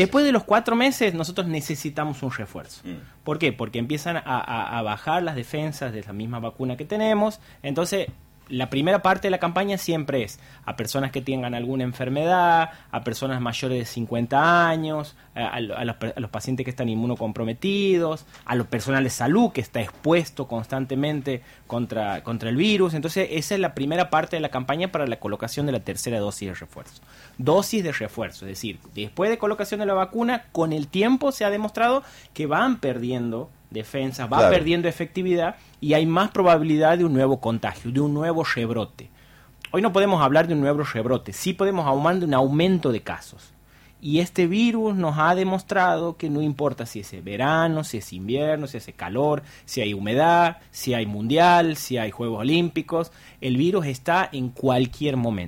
Después de los cuatro meses, nosotros necesitamos un refuerzo. Mm. ¿Por qué? Porque empiezan a, a- a bajar las defensas de la misma vacuna que tenemos. Entonces, la primera parte de la campaña siempre es a personas que tengan alguna enfermedad, a personas mayores de 50 años, a, a lo- a los, a los pacientes que están inmunocomprometidos, a los personal de salud que está expuesto constantemente contra, contra el virus. Entonces, esa es la primera parte de la campaña para la colocación de la tercera dosis de refuerzo. Dosis de refuerzo, es decir, después de colocación de la vacuna, con el tiempo se ha demostrado que van perdiendo defensas, va Claro. perdiendo efectividad y hay más probabilidad de un nuevo contagio, de un nuevo rebrote. Hoy no podemos hablar de un nuevo rebrote, sí podemos hablar de un aumento de casos. Y este virus nos ha demostrado que no importa si es verano, si es invierno, si hace calor, si hay humedad, si hay mundial, si hay Juegos Olímpicos, el virus está en cualquier momento.